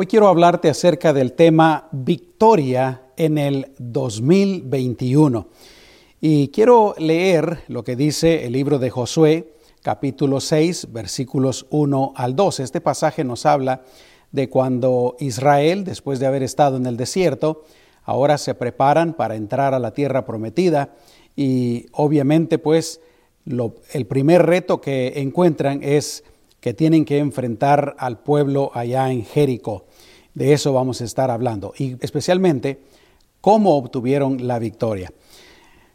Hoy quiero hablarte acerca del tema victoria en el 2021. Y quiero leer lo que dice el libro de Josué, capítulo 6, versículos 1 al 2. Este pasaje nos habla de cuando Israel, después de haber estado en el desierto, ahora se preparan para entrar a la tierra prometida y obviamente pues el primer reto que encuentran es que tienen que enfrentar al pueblo allá en Jericó. De eso vamos a estar hablando y especialmente cómo obtuvieron la victoria.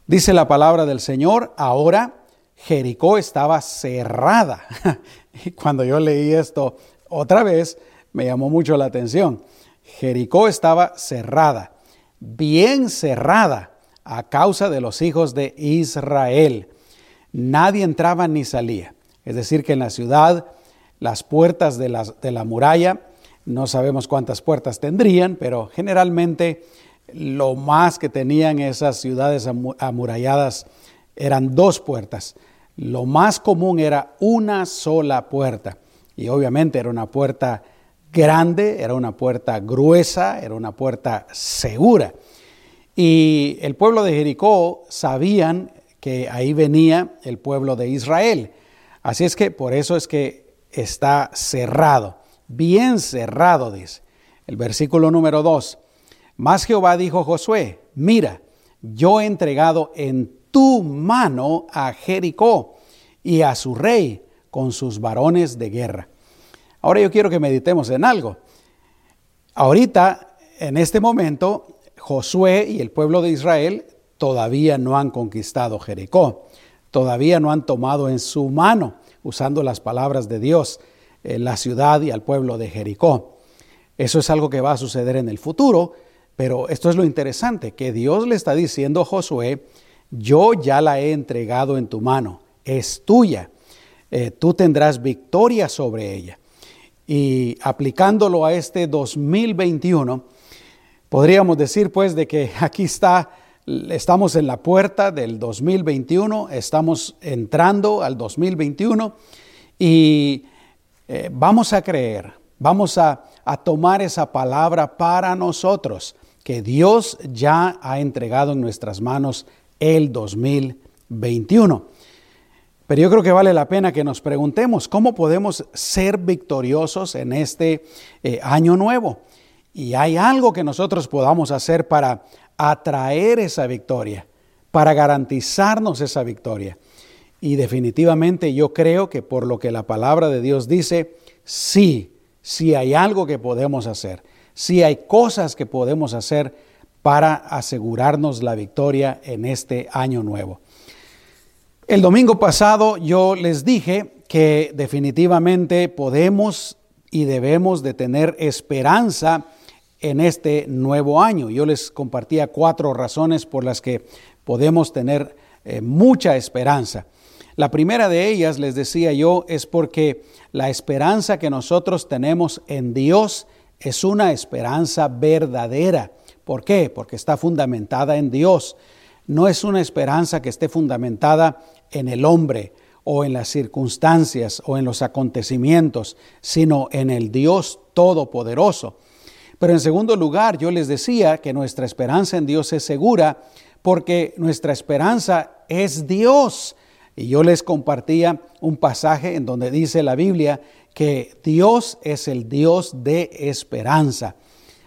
Dice la palabra del Señor, ahora Jericó estaba cerrada. Y cuando yo leí esto otra vez, me llamó mucho la atención. Jericó estaba cerrada, bien cerrada, a causa de los hijos de Israel. Nadie entraba ni salía. Es decir, que en la ciudad las puertas de la, de la muralla, no sabemos cuántas puertas tendrían, pero generalmente lo más que tenían esas ciudades amuralladas eran dos puertas. Lo más común era una sola puerta. Y obviamente era una puerta grande, era una puerta gruesa, era una puerta segura. Y el pueblo de Jericó sabían que ahí venía el pueblo de Israel. Así es que por eso es que está cerrado, bien cerrado, dice. El versículo número 2. Más Jehová dijo a Josué, mira, yo he entregado en tu mano a Jericó y a su rey con sus varones de guerra. Ahora yo quiero que meditemos en algo. Ahorita, en este momento, Josué y el pueblo de Israel todavía no han conquistado Jericó, todavía no han tomado en su mano, usando las palabras de Dios, eh, la ciudad y al pueblo de Jericó. Eso es algo que va a suceder en el futuro, pero esto es lo interesante, que Dios le está diciendo a Josué, yo ya la he entregado en tu mano, es tuya, eh, tú tendrás victoria sobre ella y aplicándolo a este 2021, podríamos decir pues de que aquí está, estamos en la puerta del 2021, estamos entrando al 2021 y eh, vamos a creer, vamos a, tomar esa palabra para nosotros, que Dios ya ha entregado en nuestras manos el 2021. Pero yo creo que vale la pena que nos preguntemos cómo podemos ser victoriosos en este eh, año nuevo. Y hay algo que nosotros podamos hacer para atraer esa victoria, para garantizarnos esa victoria. Y definitivamente yo creo que por lo que la palabra de Dios dice, sí, sí hay algo que podemos hacer, sí hay cosas que podemos hacer para asegurarnos la victoria en este año nuevo. El domingo pasado yo les dije que definitivamente podemos y debemos de tener esperanza en este nuevo año. Yo les compartía cuatro razones por las que podemos tener eh, mucha esperanza. La primera de ellas, les decía yo, es porque la esperanza que nosotros tenemos en Dios es una esperanza verdadera. ¿Por qué? Porque está fundamentada en Dios no es una esperanza que esté fundamentada en el hombre o en las circunstancias o en los acontecimientos, sino en el Dios Todopoderoso. Pero en segundo lugar, yo les decía que nuestra esperanza en Dios es segura porque nuestra esperanza es Dios. Y yo les compartía un pasaje en donde dice la Biblia que Dios es el Dios de esperanza.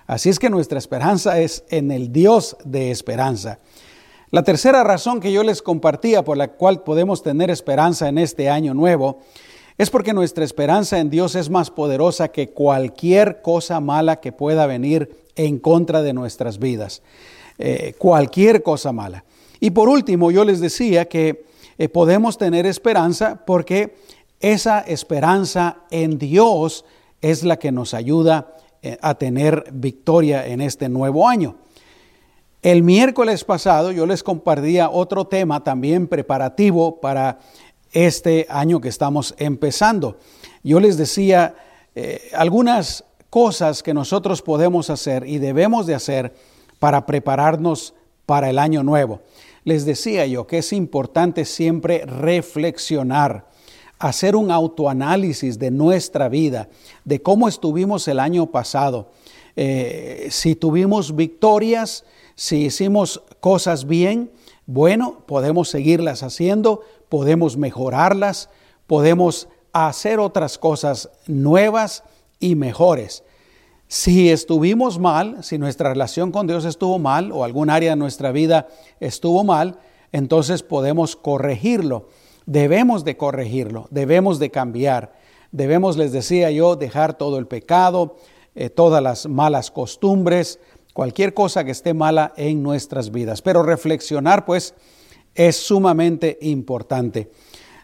Así es que nuestra esperanza es en el Dios de esperanza. La tercera razón que yo les compartía por la cual podemos tener esperanza en este año nuevo es porque nuestra esperanza en Dios es más poderosa que cualquier cosa mala que pueda venir en contra de nuestras vidas. Eh, cualquier cosa mala. Y por último, yo les decía que eh, podemos tener esperanza porque esa esperanza en Dios es la que nos ayuda eh, a tener victoria en este nuevo año. El miércoles pasado yo les compartía otro tema también preparativo para este año que estamos empezando. Yo les decía eh, algunas cosas que nosotros podemos hacer y debemos de hacer para prepararnos para el año nuevo. Les decía yo que es importante siempre reflexionar. hacer un autoanálisis de nuestra vida, de cómo estuvimos el año pasado, eh, si tuvimos victorias, si hicimos cosas bien, bueno, podemos seguirlas haciendo, podemos mejorarlas, podemos hacer otras cosas nuevas y mejores. Si estuvimos mal, si nuestra relación con Dios estuvo mal o algún área de nuestra vida estuvo mal, entonces podemos corregirlo. Debemos de corregirlo, debemos de cambiar. Debemos, les decía yo, dejar todo el pecado, eh, todas las malas costumbres, cualquier cosa que esté mala en nuestras vidas. Pero reflexionar, pues, es sumamente importante.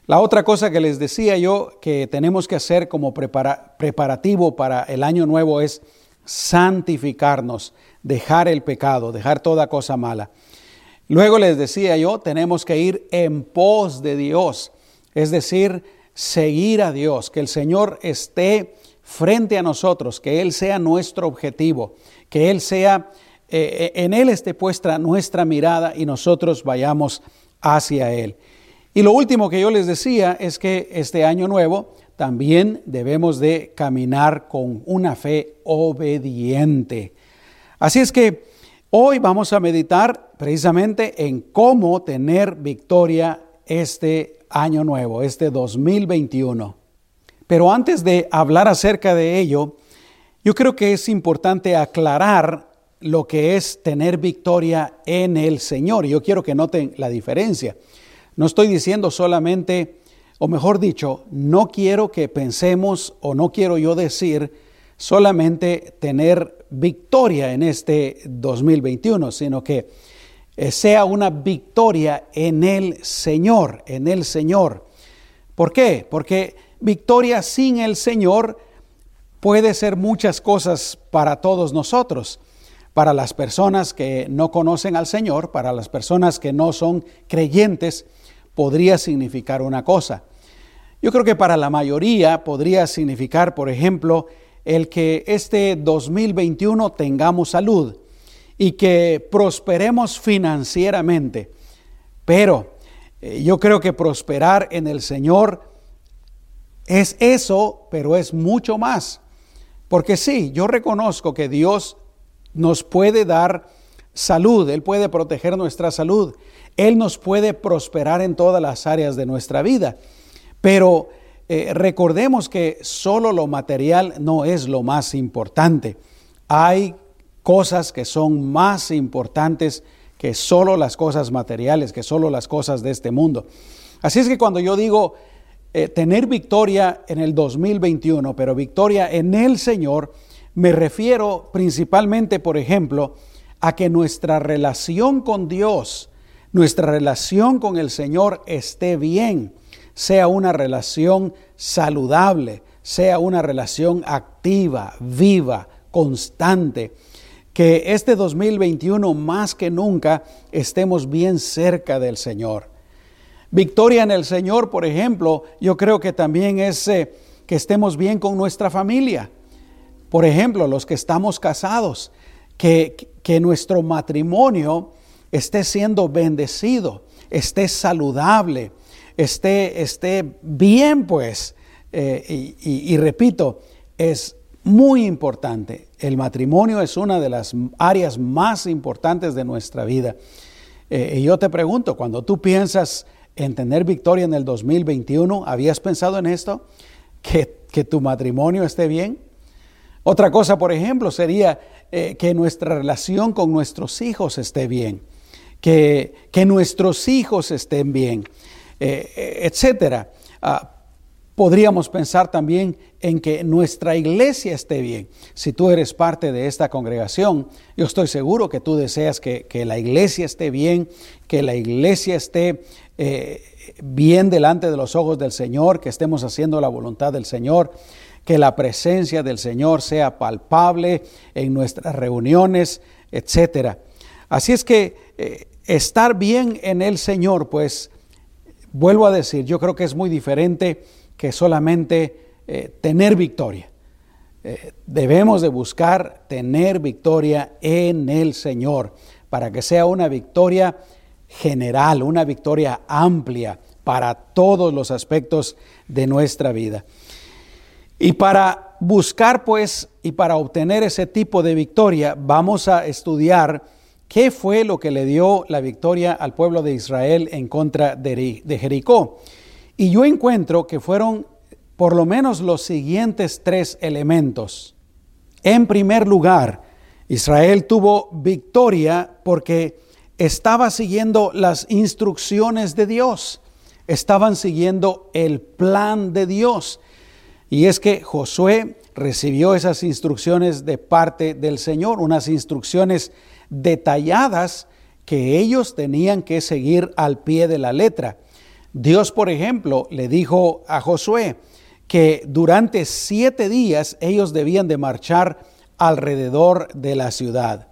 La otra cosa que les decía yo que tenemos que hacer como preparativo para el año nuevo es santificarnos, dejar el pecado, dejar toda cosa mala. Luego les decía yo, tenemos que ir en pos de Dios, es decir, seguir a Dios, que el Señor esté frente a nosotros, que Él sea nuestro objetivo, que Él sea, eh, en Él esté puesta nuestra mirada y nosotros vayamos hacia Él. Y lo último que yo les decía es que este año nuevo también debemos de caminar con una fe obediente. Así es que hoy vamos a meditar precisamente en cómo tener victoria este año nuevo, este 2021. Pero antes de hablar acerca de ello, yo creo que es importante aclarar lo que es tener victoria en el Señor. Yo quiero que noten la diferencia. No estoy diciendo solamente, o mejor dicho, no quiero que pensemos o no quiero yo decir solamente tener victoria en este 2021, sino que eh, sea una victoria en el Señor, en el Señor. ¿Por qué? Porque victoria sin el Señor puede ser muchas cosas para todos nosotros. Para las personas que no conocen al Señor, para las personas que no son creyentes, podría significar una cosa. Yo creo que para la mayoría podría significar, por ejemplo, el que este 2021 tengamos salud y que prosperemos financieramente. Pero eh, yo creo que prosperar en el Señor es eso, pero es mucho más. Porque sí, yo reconozco que Dios nos puede dar salud, Él puede proteger nuestra salud, Él nos puede prosperar en todas las áreas de nuestra vida. Pero eh, recordemos que solo lo material no es lo más importante. Hay cosas que son más importantes que solo las cosas materiales, que solo las cosas de este mundo. Así es que cuando yo digo eh, tener victoria en el 2021, pero victoria en el Señor, me refiero principalmente, por ejemplo, a que nuestra relación con Dios, nuestra relación con el Señor esté bien, sea una relación saludable, sea una relación activa, viva, constante. Que este 2021 más que nunca estemos bien cerca del Señor. Victoria en el Señor, por ejemplo, yo creo que también es eh, que estemos bien con nuestra familia. Por ejemplo, los que estamos casados, que, que nuestro matrimonio esté siendo bendecido, esté saludable, esté, esté bien, pues. Eh, y, repito, es muy importante. El matrimonio es una de las áreas más importantes de nuestra vida. Eh, y yo te pregunto, cuando tú piensas en tener victoria en el 2021, ¿habías pensado en esto? ¿Que, que tu matrimonio esté bien? Otra cosa, por ejemplo, sería eh, que nuestra relación con nuestros hijos esté bien, que, nuestros hijos estén bien, eh, etcétera. Ah, podríamos pensar también en que nuestra iglesia esté bien. Si tú eres parte de esta congregación, yo estoy seguro que tú deseas que, la iglesia esté bien, que la iglesia esté eh, bien delante de los ojos del Señor, que estemos haciendo la voluntad del Señor que la presencia del Señor sea palpable en nuestras reuniones, etcétera. Así es que eh, estar bien en el Señor, pues, vuelvo a decir, yo creo que es muy diferente que solamente eh, tener victoria. Eh, debemos de buscar tener victoria en el Señor para que sea una victoria general, una victoria amplia, para todos los aspectos de nuestra vida. Y para buscar pues y para obtener ese tipo de victoria, vamos a estudiar qué fue lo que le dio la victoria al pueblo de Israel en contra de, Jericó. Y yo encuentro que fueron por lo menos los siguientes tres elementos. En primer lugar, Israel tuvo victoria porque estaba siguiendo las instrucciones de Dios, estaban siguiendo el plan de Dios. Y es que Josué recibió esas instrucciones de parte del Señor, unas instrucciones detalladas que ellos tenían que seguir al pie de la letra. Dios, por ejemplo, le dijo a Josué que durante siete días ellos debían de marchar alrededor de la ciudad.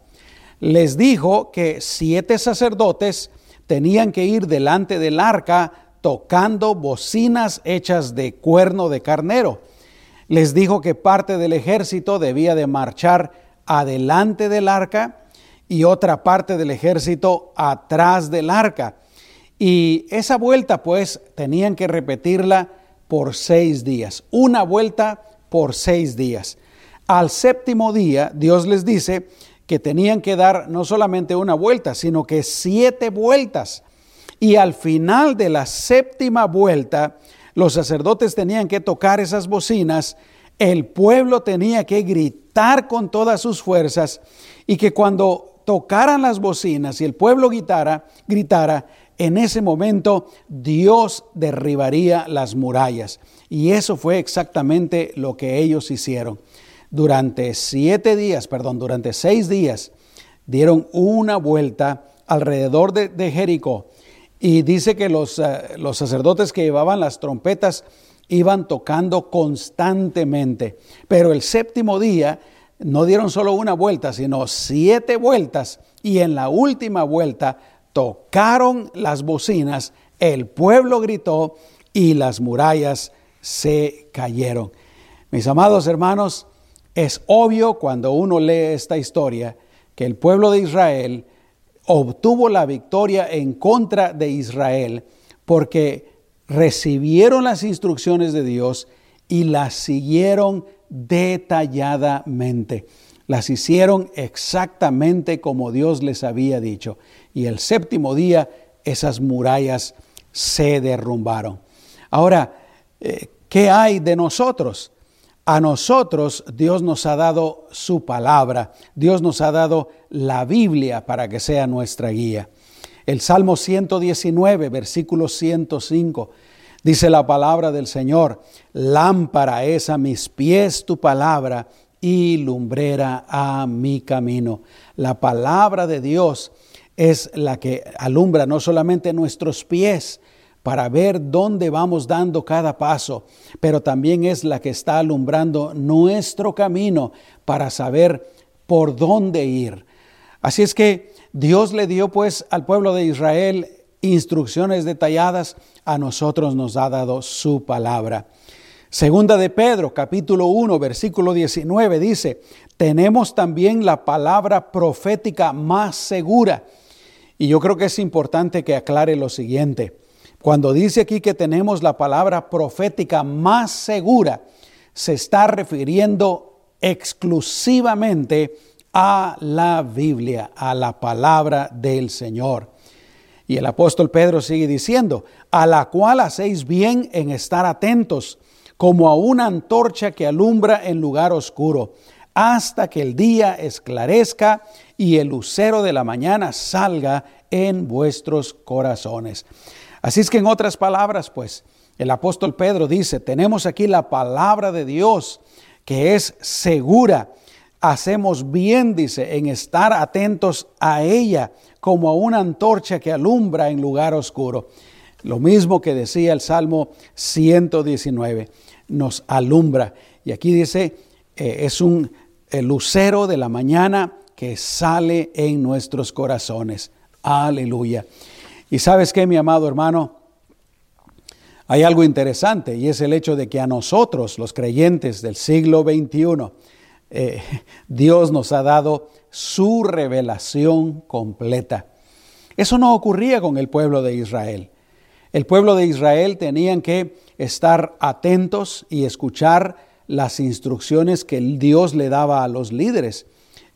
Les dijo que siete sacerdotes tenían que ir delante del arca tocando bocinas hechas de cuerno de carnero. Les dijo que parte del ejército debía de marchar adelante del arca y otra parte del ejército atrás del arca. Y esa vuelta pues tenían que repetirla por seis días, una vuelta por seis días. Al séptimo día, Dios les dice que tenían que dar no solamente una vuelta, sino que siete vueltas. Y al final de la séptima vuelta, los sacerdotes tenían que tocar esas bocinas, el pueblo tenía que gritar con todas sus fuerzas y que cuando tocaran las bocinas y el pueblo gritara, gritara, en ese momento Dios derribaría las murallas. Y eso fue exactamente lo que ellos hicieron durante siete días, perdón, durante seis días, dieron una vuelta alrededor de, Jericó. Y dice que los, eh, los sacerdotes que llevaban las trompetas iban tocando constantemente. Pero el séptimo día no dieron solo una vuelta, sino siete vueltas. Y en la última vuelta tocaron las bocinas, el pueblo gritó y las murallas se cayeron. Mis amados hermanos, es obvio cuando uno lee esta historia que el pueblo de Israel obtuvo la victoria en contra de Israel porque recibieron las instrucciones de Dios y las siguieron detalladamente. Las hicieron exactamente como Dios les había dicho. Y el séptimo día esas murallas se derrumbaron. Ahora, eh, ¿qué hay de nosotros? A nosotros Dios nos ha dado su palabra, Dios nos ha dado la Biblia para que sea nuestra guía. El Salmo 119, versículo 105, dice la palabra del Señor, lámpara es a mis pies tu palabra y lumbrera a mi camino. La palabra de Dios es la que alumbra no solamente nuestros pies, para ver dónde vamos dando cada paso, pero también es la que está alumbrando nuestro camino para saber por dónde ir. Así es que Dios le dio pues al pueblo de Israel instrucciones detalladas, a nosotros nos ha dado su palabra. Segunda de Pedro, capítulo 1, versículo 19 dice, tenemos también la palabra profética más segura. Y yo creo que es importante que aclare lo siguiente. Cuando dice aquí que tenemos la palabra profética más segura, se está refiriendo exclusivamente a la Biblia, a la palabra del Señor. Y el apóstol Pedro sigue diciendo, a la cual hacéis bien en estar atentos, como a una antorcha que alumbra en lugar oscuro, hasta que el día esclarezca y el lucero de la mañana salga en vuestros corazones. Así es que en otras palabras, pues, el apóstol Pedro dice, tenemos aquí la palabra de Dios que es segura. Hacemos bien, dice, en estar atentos a ella como a una antorcha que alumbra en lugar oscuro. Lo mismo que decía el Salmo 119, nos alumbra. Y aquí dice, eh, es un lucero de la mañana que sale en nuestros corazones. Aleluya. Y sabes qué, mi amado hermano, hay algo interesante y es el hecho de que a nosotros, los creyentes del siglo XXI, eh, Dios nos ha dado su revelación completa. Eso no ocurría con el pueblo de Israel. El pueblo de Israel tenían que estar atentos y escuchar las instrucciones que Dios le daba a los líderes.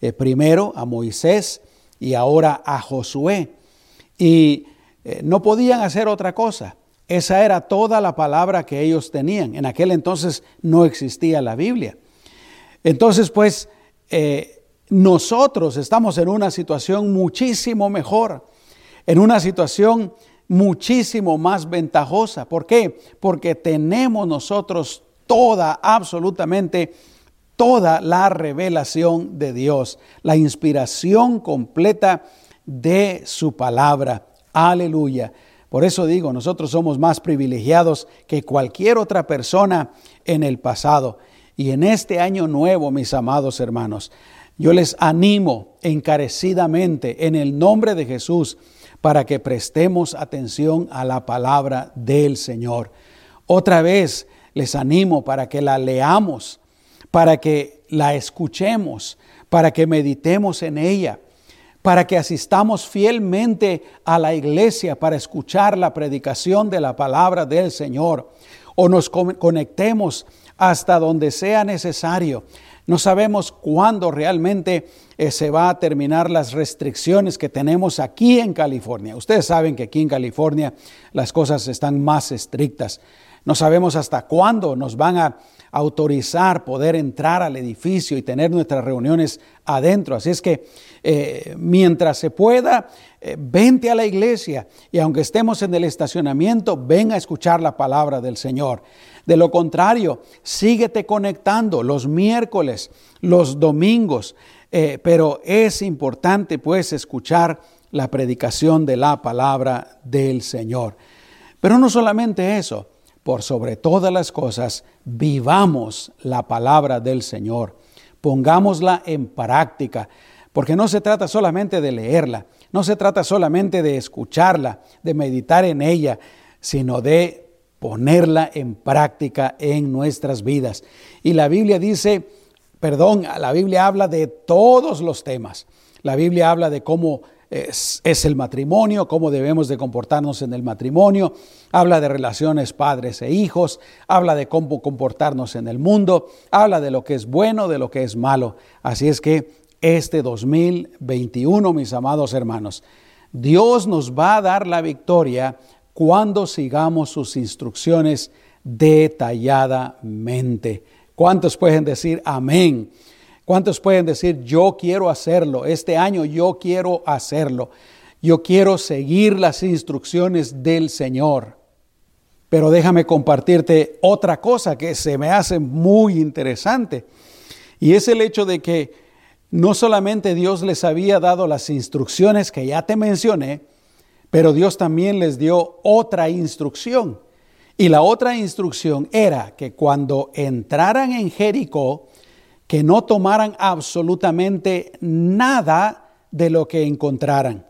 Eh, primero a Moisés y ahora a Josué. Y eh, no podían hacer otra cosa. Esa era toda la palabra que ellos tenían. En aquel entonces no existía la Biblia. Entonces, pues, eh, nosotros estamos en una situación muchísimo mejor, en una situación muchísimo más ventajosa. ¿Por qué? Porque tenemos nosotros toda, absolutamente toda la revelación de Dios, la inspiración completa de su palabra. Aleluya. Por eso digo, nosotros somos más privilegiados que cualquier otra persona en el pasado. Y en este año nuevo, mis amados hermanos, yo les animo encarecidamente en el nombre de Jesús para que prestemos atención a la palabra del Señor. Otra vez les animo para que la leamos, para que la escuchemos, para que meditemos en ella, para que asistamos fielmente a la iglesia para escuchar la predicación de la palabra del Señor o nos conectemos hasta donde sea necesario. No sabemos cuándo realmente eh, se va a terminar las restricciones que tenemos aquí en California. Ustedes saben que aquí en California las cosas están más estrictas. No sabemos hasta cuándo nos van a autorizar poder entrar al edificio y tener nuestras reuniones adentro. Así es que eh, mientras se pueda, eh, vente a la iglesia y aunque estemos en el estacionamiento, ven a escuchar la palabra del Señor. De lo contrario, síguete conectando los miércoles, los domingos, eh, pero es importante pues escuchar la predicación de la palabra del Señor. Pero no solamente eso, por sobre todas las cosas, vivamos la palabra del Señor, pongámosla en práctica, porque no se trata solamente de leerla, no se trata solamente de escucharla, de meditar en ella, sino de ponerla en práctica en nuestras vidas. Y la Biblia dice, perdón, la Biblia habla de todos los temas. La Biblia habla de cómo es, el matrimonio, cómo debemos de comportarnos en el matrimonio, habla de relaciones padres e hijos, habla de cómo comportarnos en el mundo, habla de lo que es bueno, de lo que es malo. Así es que este 2021, mis amados hermanos, Dios nos va a dar la victoria cuando sigamos sus instrucciones detalladamente. ¿Cuántos pueden decir amén? ¿Cuántos pueden decir yo quiero hacerlo? Este año yo quiero hacerlo. Yo quiero seguir las instrucciones del Señor. Pero déjame compartirte otra cosa que se me hace muy interesante. Y es el hecho de que no solamente Dios les había dado las instrucciones que ya te mencioné, pero Dios también les dio otra instrucción. Y la otra instrucción era que cuando entraran en Jericó, que no tomaran absolutamente nada de lo que encontraran.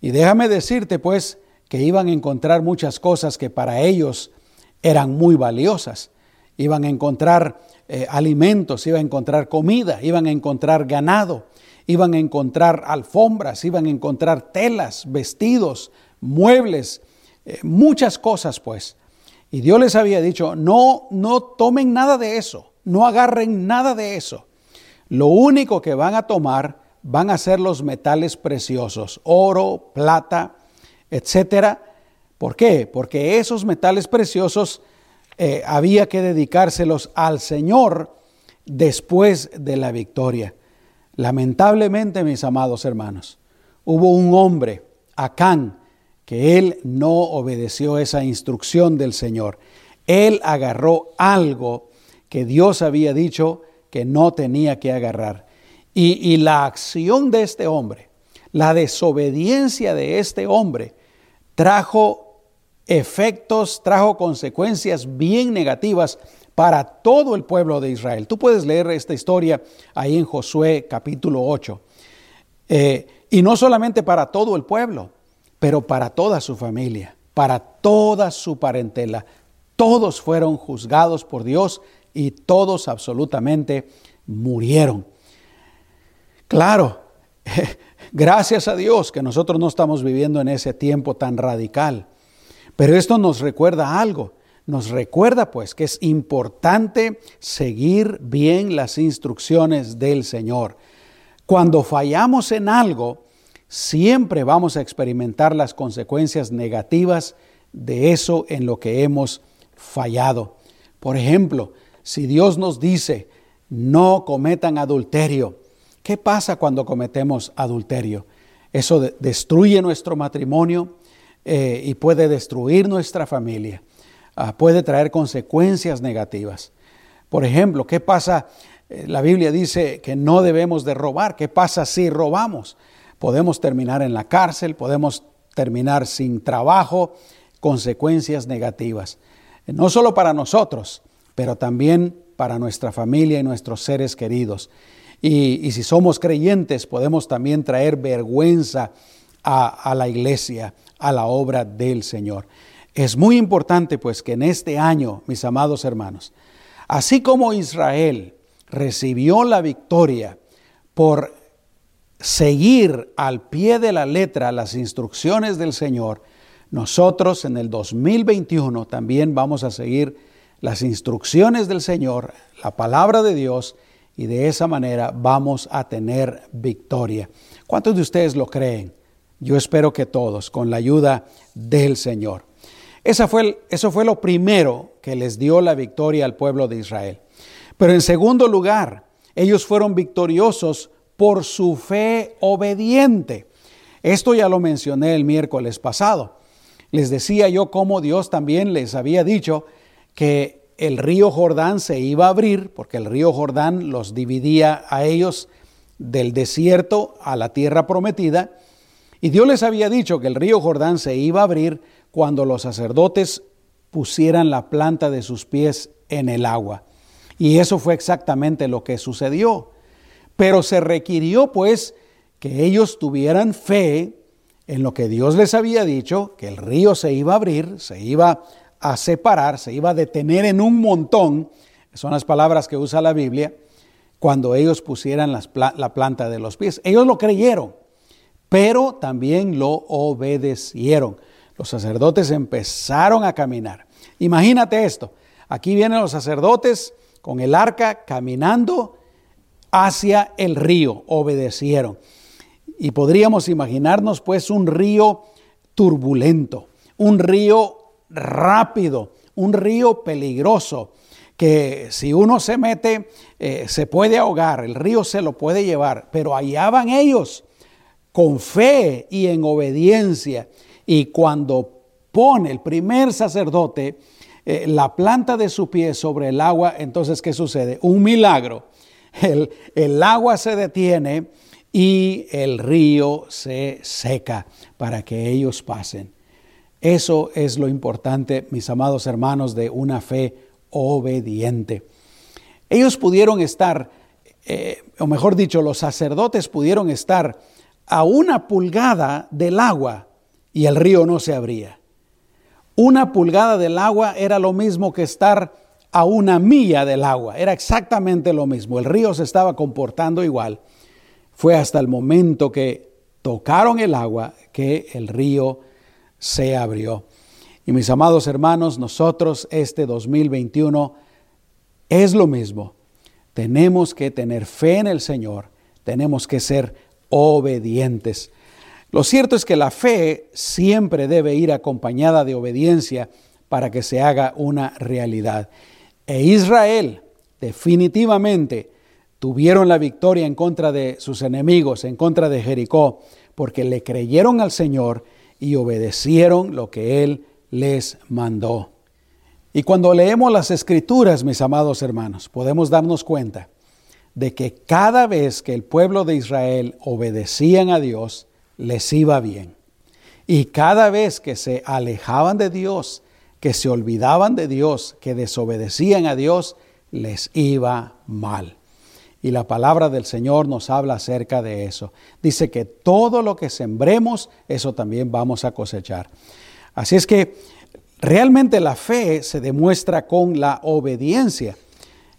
Y déjame decirte pues que iban a encontrar muchas cosas que para ellos eran muy valiosas. Iban a encontrar eh, alimentos, iban a encontrar comida, iban a encontrar ganado, iban a encontrar alfombras, iban a encontrar telas, vestidos, muebles, eh, muchas cosas pues. Y Dios les había dicho, no, no tomen nada de eso, no agarren nada de eso. Lo único que van a tomar van a ser los metales preciosos, oro, plata, etcétera. ¿Por qué? Porque esos metales preciosos eh, había que dedicárselos al Señor después de la victoria. Lamentablemente, mis amados hermanos, hubo un hombre, Acán, que él no obedeció esa instrucción del Señor. Él agarró algo que Dios había dicho que no tenía que agarrar. Y, la acción de este hombre, la desobediencia de este hombre, trajo efectos, trajo consecuencias bien negativas para todo el pueblo de Israel. Tú puedes leer esta historia ahí en Josué capítulo 8. Eh, y no solamente para todo el pueblo, pero para toda su familia, para toda su parentela. Todos fueron juzgados por Dios y todos absolutamente murieron. Claro, gracias a Dios que nosotros no estamos viviendo en ese tiempo tan radical. Pero esto nos recuerda algo. Nos recuerda pues que es importante seguir bien las instrucciones del Señor. Cuando fallamos en algo, siempre vamos a experimentar las consecuencias negativas de eso en lo que hemos fallado. Por ejemplo, si Dios nos dice, no cometan adulterio, ¿qué pasa cuando cometemos adulterio? Eso destruye nuestro matrimonio eh, y puede destruir nuestra familia, ah, puede traer consecuencias negativas. Por ejemplo, ¿qué pasa? Eh, la Biblia dice que no debemos de robar. ¿Qué pasa si robamos? Podemos terminar en la cárcel, podemos terminar sin trabajo, consecuencias negativas. No solo para nosotros, pero también para nuestra familia y nuestros seres queridos. Y, si somos creyentes, podemos también traer vergüenza a, a la iglesia, a la obra del Señor. Es muy importante pues que en este año, mis amados hermanos, así como Israel recibió la victoria por seguir al pie de la letra las instrucciones del Señor, nosotros en el 2021 también vamos a seguir las instrucciones del Señor, la palabra de Dios, y de esa manera vamos a tener victoria. ¿Cuántos de ustedes lo creen? Yo espero que todos, con la ayuda del Señor. Esa fue, eso fue lo primero que les dio la victoria al pueblo de Israel. Pero en segundo lugar, ellos fueron victoriosos por su fe obediente. Esto ya lo mencioné el miércoles pasado. Les decía yo cómo Dios también les había dicho que el río Jordán se iba a abrir, porque el río Jordán los dividía a ellos del desierto a la tierra prometida, y Dios les había dicho que el río Jordán se iba a abrir cuando los sacerdotes pusieran la planta de sus pies en el agua. Y eso fue exactamente lo que sucedió. Pero se requirió pues que ellos tuvieran fe en lo que Dios les había dicho, que el río se iba a abrir, se iba a separar, se iba a detener en un montón, son las palabras que usa la Biblia, cuando ellos pusieran la planta de los pies. Ellos lo creyeron, pero también lo obedecieron. Los sacerdotes empezaron a caminar. Imagínate esto, aquí vienen los sacerdotes con el arca caminando hacia el río, obedecieron. Y podríamos imaginarnos pues un río turbulento, un río rápido, un río peligroso, que si uno se mete eh, se puede ahogar, el río se lo puede llevar, pero allá van ellos con fe y en obediencia. Y cuando pone el primer sacerdote eh, la planta de su pie sobre el agua, entonces ¿qué sucede? Un milagro. El, el agua se detiene y el río se seca para que ellos pasen. Eso es lo importante, mis amados hermanos, de una fe obediente. Ellos pudieron estar, eh, o mejor dicho, los sacerdotes pudieron estar a una pulgada del agua y el río no se abría. Una pulgada del agua era lo mismo que estar a una milla del agua, era exactamente lo mismo. El río se estaba comportando igual. Fue hasta el momento que tocaron el agua que el río se abrió. Y mis amados hermanos, nosotros este 2021 es lo mismo. Tenemos que tener fe en el Señor, tenemos que ser obedientes. Lo cierto es que la fe siempre debe ir acompañada de obediencia para que se haga una realidad. E Israel definitivamente tuvieron la victoria en contra de sus enemigos, en contra de Jericó, porque le creyeron al Señor y obedecieron lo que Él les mandó. Y cuando leemos las escrituras, mis amados hermanos, podemos darnos cuenta de que cada vez que el pueblo de Israel obedecían a Dios, les iba bien. Y cada vez que se alejaban de Dios, que se olvidaban de Dios, que desobedecían a Dios, les iba mal. Y la palabra del Señor nos habla acerca de eso. Dice que todo lo que sembremos, eso también vamos a cosechar. Así es que realmente la fe se demuestra con la obediencia.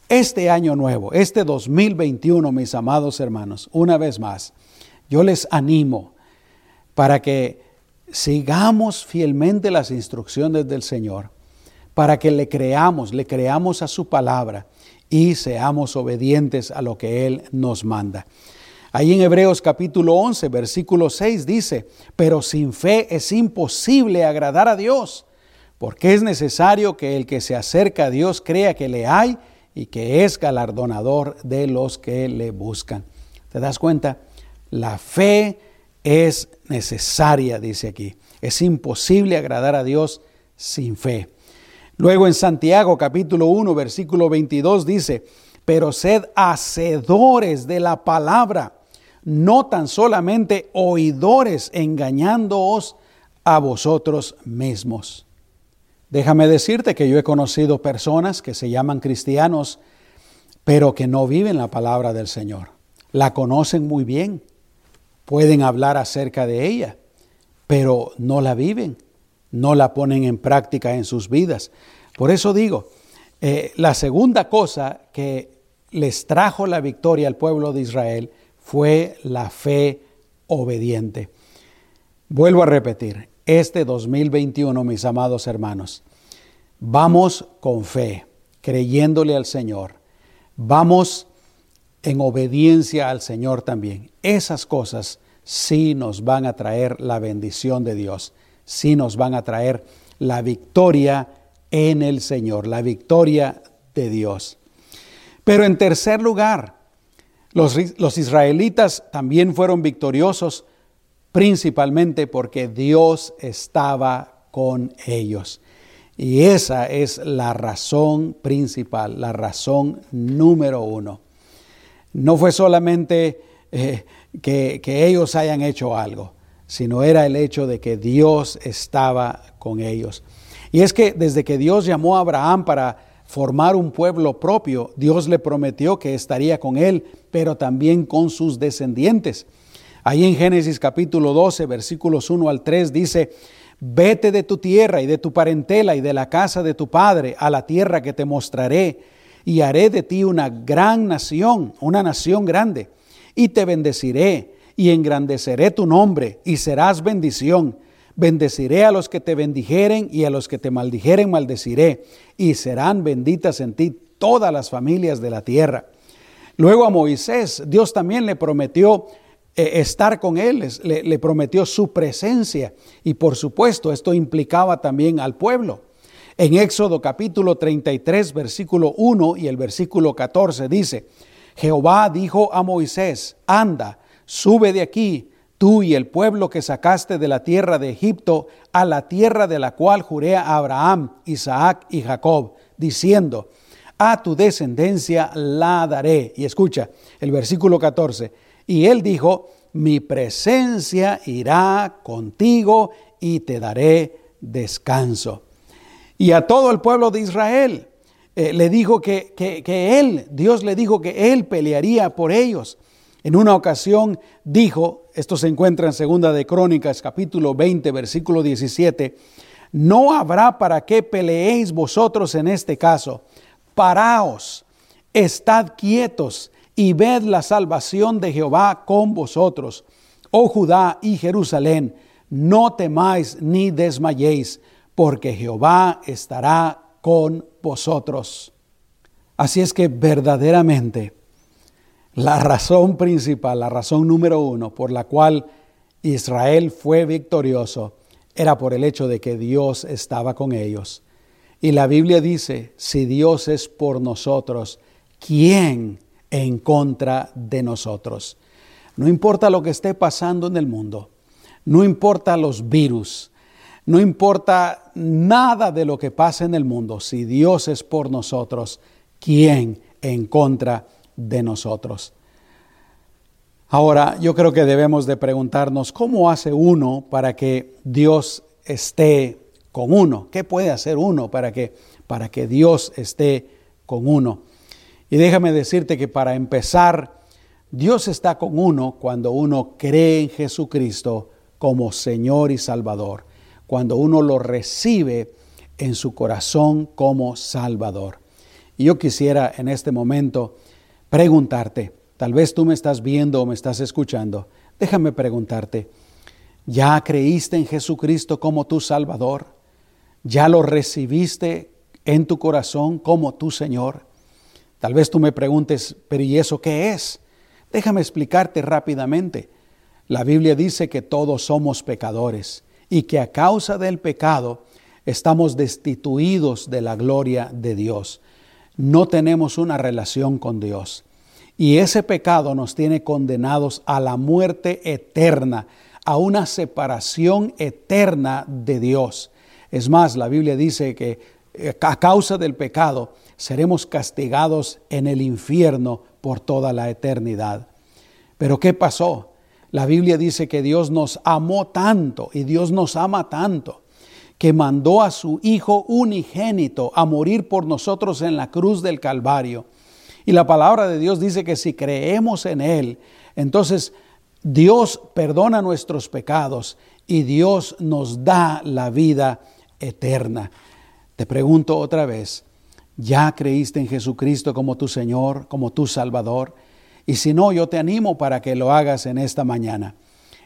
Este año nuevo, este 2021, mis amados hermanos, una vez más, yo les animo para que sigamos fielmente las instrucciones del Señor para que le creamos, le creamos a su palabra y seamos obedientes a lo que Él nos manda. Ahí en Hebreos capítulo 11, versículo 6 dice, pero sin fe es imposible agradar a Dios, porque es necesario que el que se acerca a Dios crea que le hay y que es galardonador de los que le buscan. ¿Te das cuenta? La fe es necesaria, dice aquí. Es imposible agradar a Dios sin fe. Luego en Santiago capítulo 1 versículo 22 dice, pero sed hacedores de la palabra, no tan solamente oidores engañándoos a vosotros mismos. Déjame decirte que yo he conocido personas que se llaman cristianos, pero que no viven la palabra del Señor. La conocen muy bien, pueden hablar acerca de ella, pero no la viven no la ponen en práctica en sus vidas. Por eso digo, eh, la segunda cosa que les trajo la victoria al pueblo de Israel fue la fe obediente. Vuelvo a repetir, este 2021, mis amados hermanos, vamos con fe, creyéndole al Señor. Vamos en obediencia al Señor también. Esas cosas sí nos van a traer la bendición de Dios sí nos van a traer la victoria en el Señor, la victoria de Dios. Pero en tercer lugar, los, los, israelitas también fueron victoriosos principalmente porque Dios estaba con ellos. Y esa es la razón principal, la razón número uno. No fue solamente eh, que, que ellos hayan hecho algo sino era el hecho de que Dios estaba con ellos. Y es que desde que Dios llamó a Abraham para formar un pueblo propio, Dios le prometió que estaría con él, pero también con sus descendientes. Ahí en Génesis capítulo 12, versículos 1 al 3 dice, vete de tu tierra y de tu parentela y de la casa de tu padre a la tierra que te mostraré, y haré de ti una gran nación, una nación grande, y te bendeciré y engrandeceré tu nombre y serás bendición. Bendeciré a los que te bendijeren y a los que te maldijeren maldeciré, y serán benditas en ti todas las familias de la tierra. Luego a Moisés, Dios también le prometió eh, estar con él, le, prometió su presencia, y por supuesto esto implicaba también al pueblo. En Éxodo capítulo 33, versículo 1 y el versículo 14 dice, Jehová dijo a Moisés, anda, sube de aquí, tú y el pueblo que sacaste de la tierra de Egipto, a la tierra de la cual juré a Abraham, Isaac y Jacob, diciendo, a tu descendencia la daré. Y escucha el versículo 14. Y él dijo, mi presencia irá contigo y te daré descanso. Y a todo el pueblo de Israel eh, le dijo que, que, que él, Dios le dijo que él pelearía por ellos. En una ocasión dijo, esto se encuentra en Segunda de Crónicas, capítulo 20, versículo 17, no habrá para qué peleéis vosotros en este caso. Paraos, estad quietos y ved la salvación de Jehová con vosotros. Oh Judá y Jerusalén, no temáis ni desmayéis, porque Jehová estará con vosotros. Así es que verdaderamente la razón principal, la razón número uno por la cual Israel fue victorioso era por el hecho de que Dios estaba con ellos. Y la Biblia dice, si Dios es por nosotros, ¿quién en contra de nosotros? No importa lo que esté pasando en el mundo, no importa los virus, no importa nada de lo que pasa en el mundo, si Dios es por nosotros, ¿quién en contra de nosotros. Ahora, yo creo que debemos de preguntarnos, ¿cómo hace uno para que Dios esté con uno? ¿Qué puede hacer uno para que, para que Dios esté con uno? Y déjame decirte que para empezar, Dios está con uno cuando uno cree en Jesucristo como Señor y Salvador, cuando uno lo recibe en su corazón como Salvador. Y yo quisiera en este momento preguntarte, tal vez tú me estás viendo o me estás escuchando, déjame preguntarte, ¿Ya creíste en Jesucristo como tu Salvador? ¿Ya lo recibiste en tu corazón como tu Señor? Tal vez tú me preguntes, pero ¿y eso qué es? Déjame explicarte rápidamente. La Biblia dice que todos somos pecadores y que a causa del pecado estamos destituidos de la gloria de Dios. No tenemos una relación con Dios. Y ese pecado nos tiene condenados a la muerte eterna, a una separación eterna de Dios. Es más, la Biblia dice que eh, a causa del pecado seremos castigados en el infierno por toda la eternidad. Pero ¿qué pasó? La Biblia dice que Dios nos amó tanto y Dios nos ama tanto que mandó a su Hijo unigénito a morir por nosotros en la cruz del Calvario. Y la palabra de Dios dice que si creemos en Él, entonces Dios perdona nuestros pecados y Dios nos da la vida eterna. Te pregunto otra vez, ¿ya creíste en Jesucristo como tu Señor, como tu Salvador? Y si no, yo te animo para que lo hagas en esta mañana.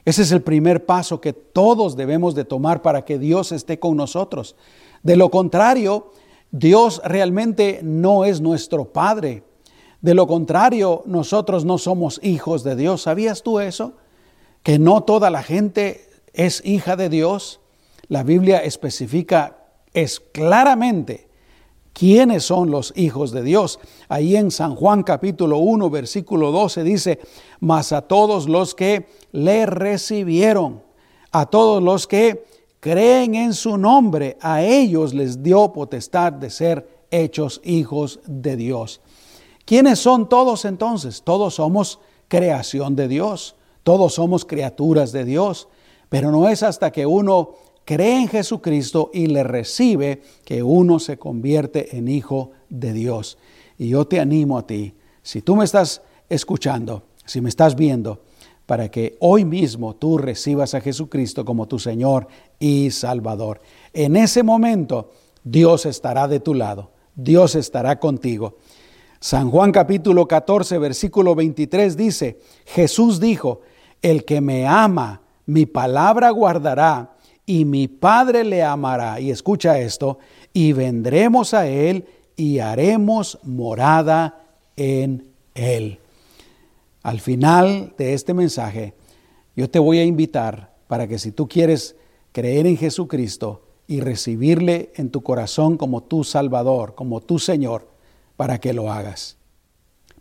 Ese es el primer paso que todos debemos de tomar para que Dios esté con nosotros. De lo contrario, Dios realmente no es nuestro Padre. De lo contrario, nosotros no somos hijos de Dios. ¿Sabías tú eso? Que no toda la gente es hija de Dios. La Biblia especifica es claramente quiénes son los hijos de Dios. Ahí en San Juan capítulo 1 versículo 12 dice, mas a todos los que le recibieron, a todos los que creen en su nombre, a ellos les dio potestad de ser hechos hijos de Dios. ¿Quiénes son todos entonces? Todos somos creación de Dios, todos somos criaturas de Dios, pero no es hasta que uno cree en Jesucristo y le recibe que uno se convierte en hijo de Dios. Y yo te animo a ti, si tú me estás escuchando, si me estás viendo, para que hoy mismo tú recibas a Jesucristo como tu Señor y Salvador. En ese momento Dios estará de tu lado, Dios estará contigo. San Juan capítulo 14, versículo 23 dice, Jesús dijo, el que me ama, mi palabra guardará y mi Padre le amará. Y escucha esto, y vendremos a Él y haremos morada en Él. Al final de este mensaje, yo te voy a invitar para que si tú quieres creer en Jesucristo y recibirle en tu corazón como tu Salvador, como tu Señor, para que lo hagas.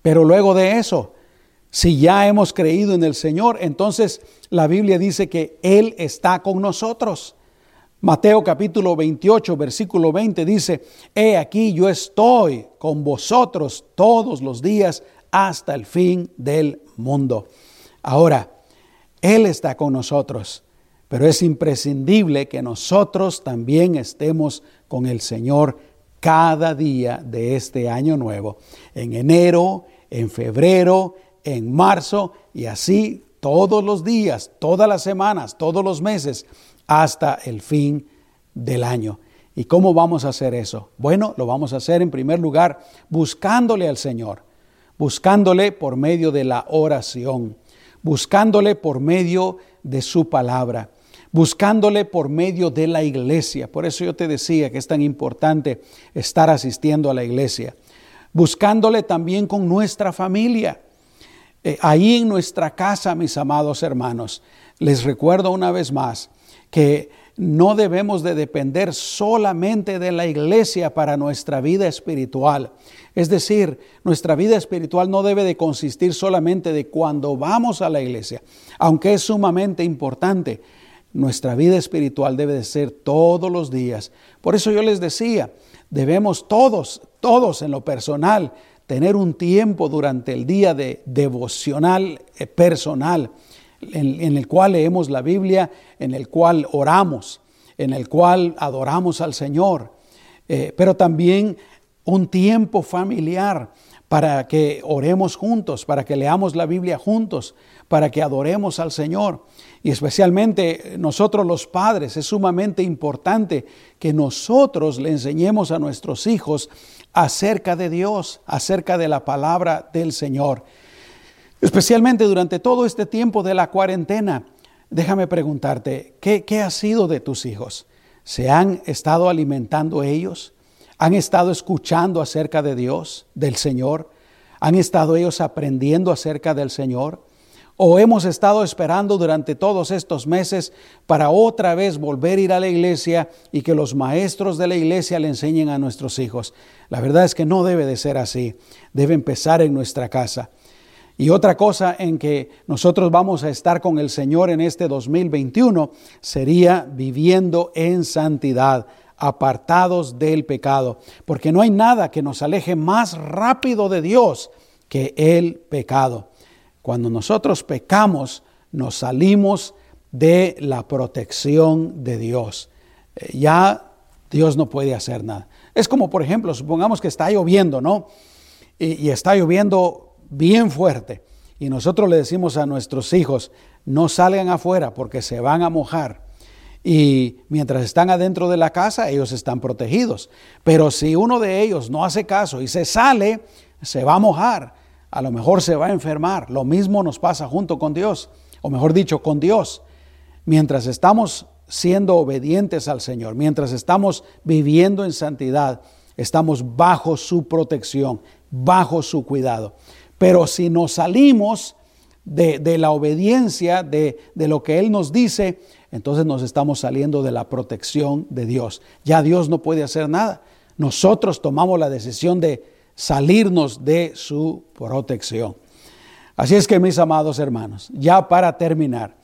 Pero luego de eso, si ya hemos creído en el Señor, entonces la Biblia dice que Él está con nosotros. Mateo capítulo 28, versículo 20 dice, He aquí yo estoy con vosotros todos los días hasta el fin del mundo. Ahora, Él está con nosotros, pero es imprescindible que nosotros también estemos con el Señor cada día de este año nuevo, en enero, en febrero, en marzo y así todos los días, todas las semanas, todos los meses, hasta el fin del año. ¿Y cómo vamos a hacer eso? Bueno, lo vamos a hacer en primer lugar buscándole al Señor, buscándole por medio de la oración, buscándole por medio de su palabra, buscándole por medio de la iglesia. Por eso yo te decía que es tan importante estar asistiendo a la iglesia, buscándole también con nuestra familia eh, ahí en nuestra casa, mis amados hermanos, les recuerdo una vez más que no debemos de depender solamente de la iglesia para nuestra vida espiritual. Es decir, nuestra vida espiritual no debe de consistir solamente de cuando vamos a la iglesia, aunque es sumamente importante. Nuestra vida espiritual debe de ser todos los días. Por eso yo les decía, debemos todos, todos en lo personal, tener un tiempo durante el día de devocional eh, personal, en, el cual leemos la Biblia, en el cual oramos, en el cual adoramos al Señor, eh, pero también un tiempo familiar para que oremos juntos, para que leamos la Biblia juntos, para que adoremos al Señor. Y especialmente nosotros los padres, es sumamente importante que nosotros le enseñemos a nuestros hijos acerca de Dios, acerca de la palabra del Señor. Especialmente durante todo este tiempo de la cuarentena, déjame preguntarte, ¿qué, ¿qué ha sido de tus hijos? ¿Se han estado alimentando ellos? ¿Han estado escuchando acerca de Dios, del Señor? ¿Han estado ellos aprendiendo acerca del Señor? ¿O hemos estado esperando durante todos estos meses para otra vez volver a ir a la iglesia y que los maestros de la iglesia le enseñen a nuestros hijos? La verdad es que no debe de ser así. Debe empezar en nuestra casa. Y otra cosa en que nosotros vamos a estar con el Señor en este 2021 sería viviendo en santidad, apartados del pecado, porque no hay nada que nos aleje más rápido de Dios que el pecado. Cuando nosotros pecamos, nos salimos de la protección de Dios. Eh, ya Dios no puede hacer nada. Es como, por ejemplo, supongamos que está lloviendo, ¿no? Y, está lloviendo bien fuerte. Y nosotros le decimos a nuestros hijos, no salgan afuera porque se van a mojar. Y mientras están adentro de la casa, ellos están protegidos. Pero si uno de ellos no hace caso y se sale, se va a mojar a lo mejor se va a enfermar. Lo mismo nos pasa junto con Dios, o mejor dicho, con Dios. Mientras estamos siendo obedientes al Señor, mientras estamos viviendo en santidad, estamos bajo su protección, bajo su cuidado. Pero si nos salimos de, la obediencia, de, de lo que Él nos dice, entonces nos estamos saliendo de la protección de Dios. Ya Dios no puede hacer nada. Nosotros tomamos la decisión de salirnos de su protección. Así es que mis amados hermanos, ya para terminar,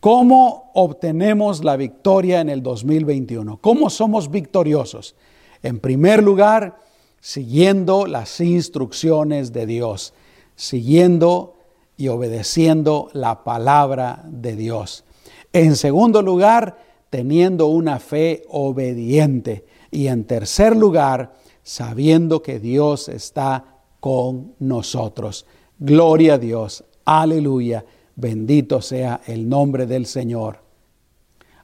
¿cómo obtenemos la victoria en el 2021? ¿Cómo somos victoriosos? En primer lugar, siguiendo las instrucciones de Dios, siguiendo y obedeciendo la palabra de Dios. En segundo lugar, teniendo una fe obediente. Y en tercer lugar, sabiendo que Dios está con nosotros. Gloria a Dios, aleluya, bendito sea el nombre del Señor.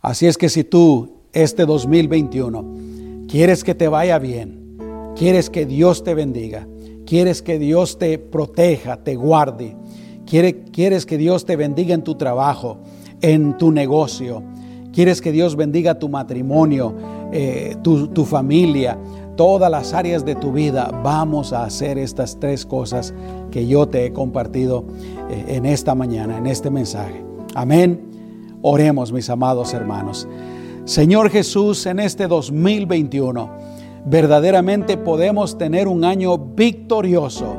Así es que si tú este 2021 quieres que te vaya bien, quieres que Dios te bendiga, quieres que Dios te proteja, te guarde, quieres que Dios te bendiga en tu trabajo, en tu negocio, quieres que Dios bendiga tu matrimonio, eh, tu, tu familia, todas las áreas de tu vida, vamos a hacer estas tres cosas que yo te he compartido eh, en esta mañana, en este mensaje. Amén. Oremos, mis amados hermanos. Señor Jesús, en este 2021, verdaderamente podemos tener un año victorioso,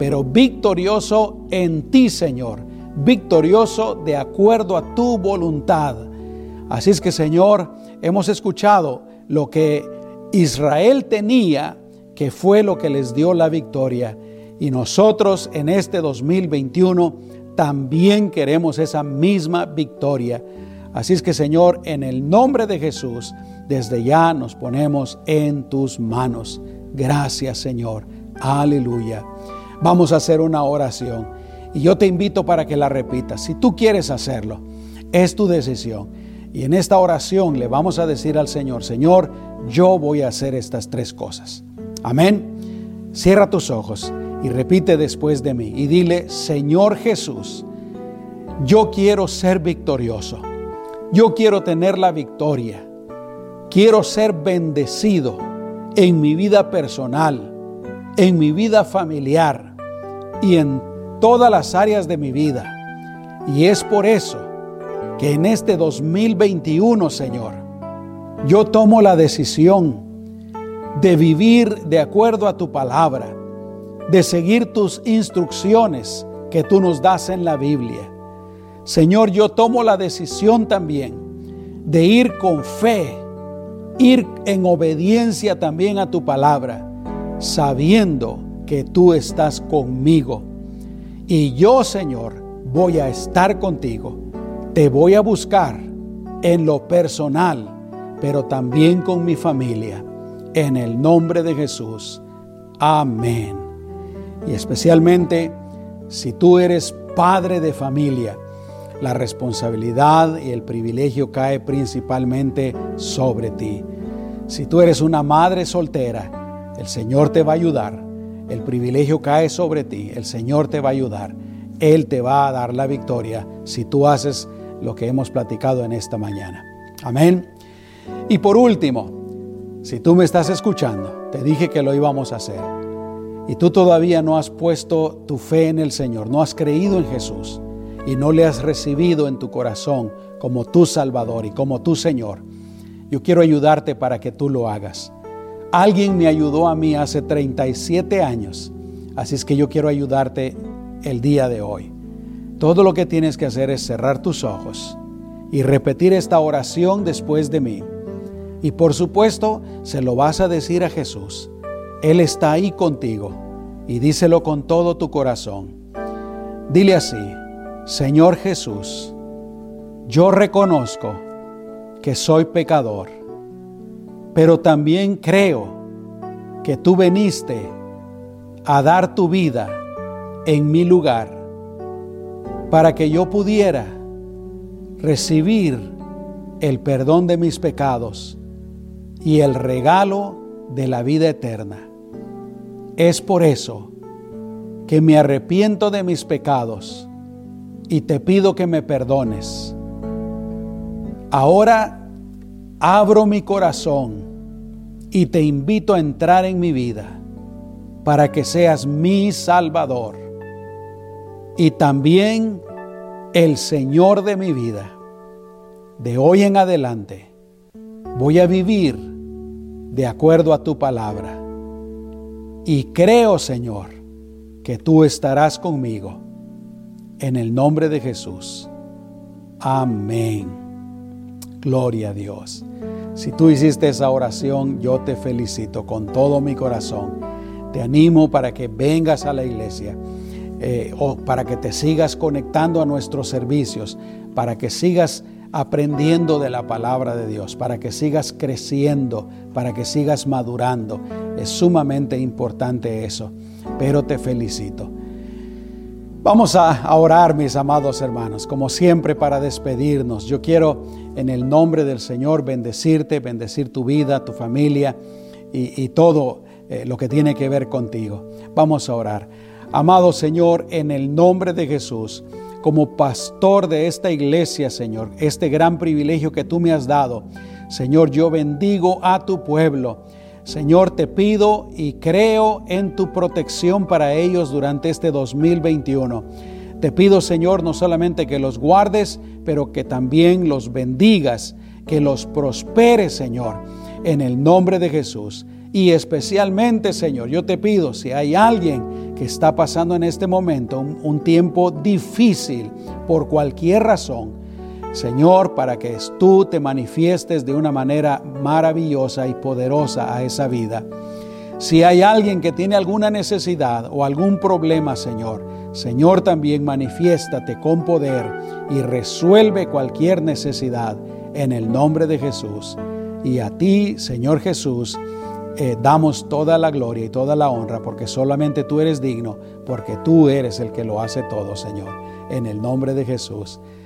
pero victorioso en ti, Señor, victorioso de acuerdo a tu voluntad. Así es que, Señor, hemos escuchado lo que Israel tenía, que fue lo que les dio la victoria. Y nosotros en este 2021 también queremos esa misma victoria. Así es que Señor, en el nombre de Jesús, desde ya nos ponemos en tus manos. Gracias Señor. Aleluya. Vamos a hacer una oración. Y yo te invito para que la repitas. Si tú quieres hacerlo, es tu decisión. Y en esta oración le vamos a decir al Señor, Señor, yo voy a hacer estas tres cosas. Amén. Cierra tus ojos y repite después de mí y dile, Señor Jesús, yo quiero ser victorioso. Yo quiero tener la victoria. Quiero ser bendecido en mi vida personal, en mi vida familiar y en todas las áreas de mi vida. Y es por eso que en este 2021, Señor, yo tomo la decisión de vivir de acuerdo a tu palabra, de seguir tus instrucciones que tú nos das en la Biblia. Señor, yo tomo la decisión también de ir con fe, ir en obediencia también a tu palabra, sabiendo que tú estás conmigo. Y yo, Señor, voy a estar contigo. Te voy a buscar en lo personal pero también con mi familia. En el nombre de Jesús. Amén. Y especialmente si tú eres padre de familia, la responsabilidad y el privilegio cae principalmente sobre ti. Si tú eres una madre soltera, el Señor te va a ayudar. El privilegio cae sobre ti. El Señor te va a ayudar. Él te va a dar la victoria si tú haces lo que hemos platicado en esta mañana. Amén. Y por último, si tú me estás escuchando, te dije que lo íbamos a hacer. Y tú todavía no has puesto tu fe en el Señor, no has creído en Jesús y no le has recibido en tu corazón como tu Salvador y como tu Señor. Yo quiero ayudarte para que tú lo hagas. Alguien me ayudó a mí hace 37 años, así es que yo quiero ayudarte el día de hoy. Todo lo que tienes que hacer es cerrar tus ojos y repetir esta oración después de mí. Y por supuesto, se lo vas a decir a Jesús. Él está ahí contigo y díselo con todo tu corazón. Dile así, Señor Jesús, yo reconozco que soy pecador, pero también creo que tú veniste a dar tu vida en mi lugar para que yo pudiera recibir el perdón de mis pecados y el regalo de la vida eterna. Es por eso que me arrepiento de mis pecados y te pido que me perdones. Ahora abro mi corazón y te invito a entrar en mi vida para que seas mi Salvador y también el Señor de mi vida. De hoy en adelante voy a vivir de acuerdo a tu palabra. Y creo, Señor, que tú estarás conmigo. En el nombre de Jesús. Amén. Gloria a Dios. Si tú hiciste esa oración, yo te felicito con todo mi corazón. Te animo para que vengas a la iglesia eh, o para que te sigas conectando a nuestros servicios, para que sigas aprendiendo de la palabra de Dios, para que sigas creciendo, para que sigas madurando. Es sumamente importante eso, pero te felicito. Vamos a orar, mis amados hermanos, como siempre para despedirnos. Yo quiero en el nombre del Señor bendecirte, bendecir tu vida, tu familia y, todo eh, lo que tiene que ver contigo. Vamos a orar. Amado Señor, en el nombre de Jesús, como pastor de esta iglesia, Señor, este gran privilegio que tú me has dado, Señor, yo bendigo a tu pueblo. Señor, te pido y creo en tu protección para ellos durante este 2021. Te pido, Señor, no solamente que los guardes, pero que también los bendigas, que los prosperes, Señor, en el nombre de Jesús. Y especialmente, Señor, yo te pido, si hay alguien que está pasando en este momento un, tiempo difícil por cualquier razón, Señor, para que tú te manifiestes de una manera maravillosa y poderosa a esa vida. Si hay alguien que tiene alguna necesidad o algún problema, Señor, Señor también manifiéstate con poder y resuelve cualquier necesidad en el nombre de Jesús. Y a ti, Señor Jesús, eh, damos toda la gloria y toda la honra porque solamente tú eres digno, porque tú eres el que lo hace todo, Señor. En el nombre de Jesús.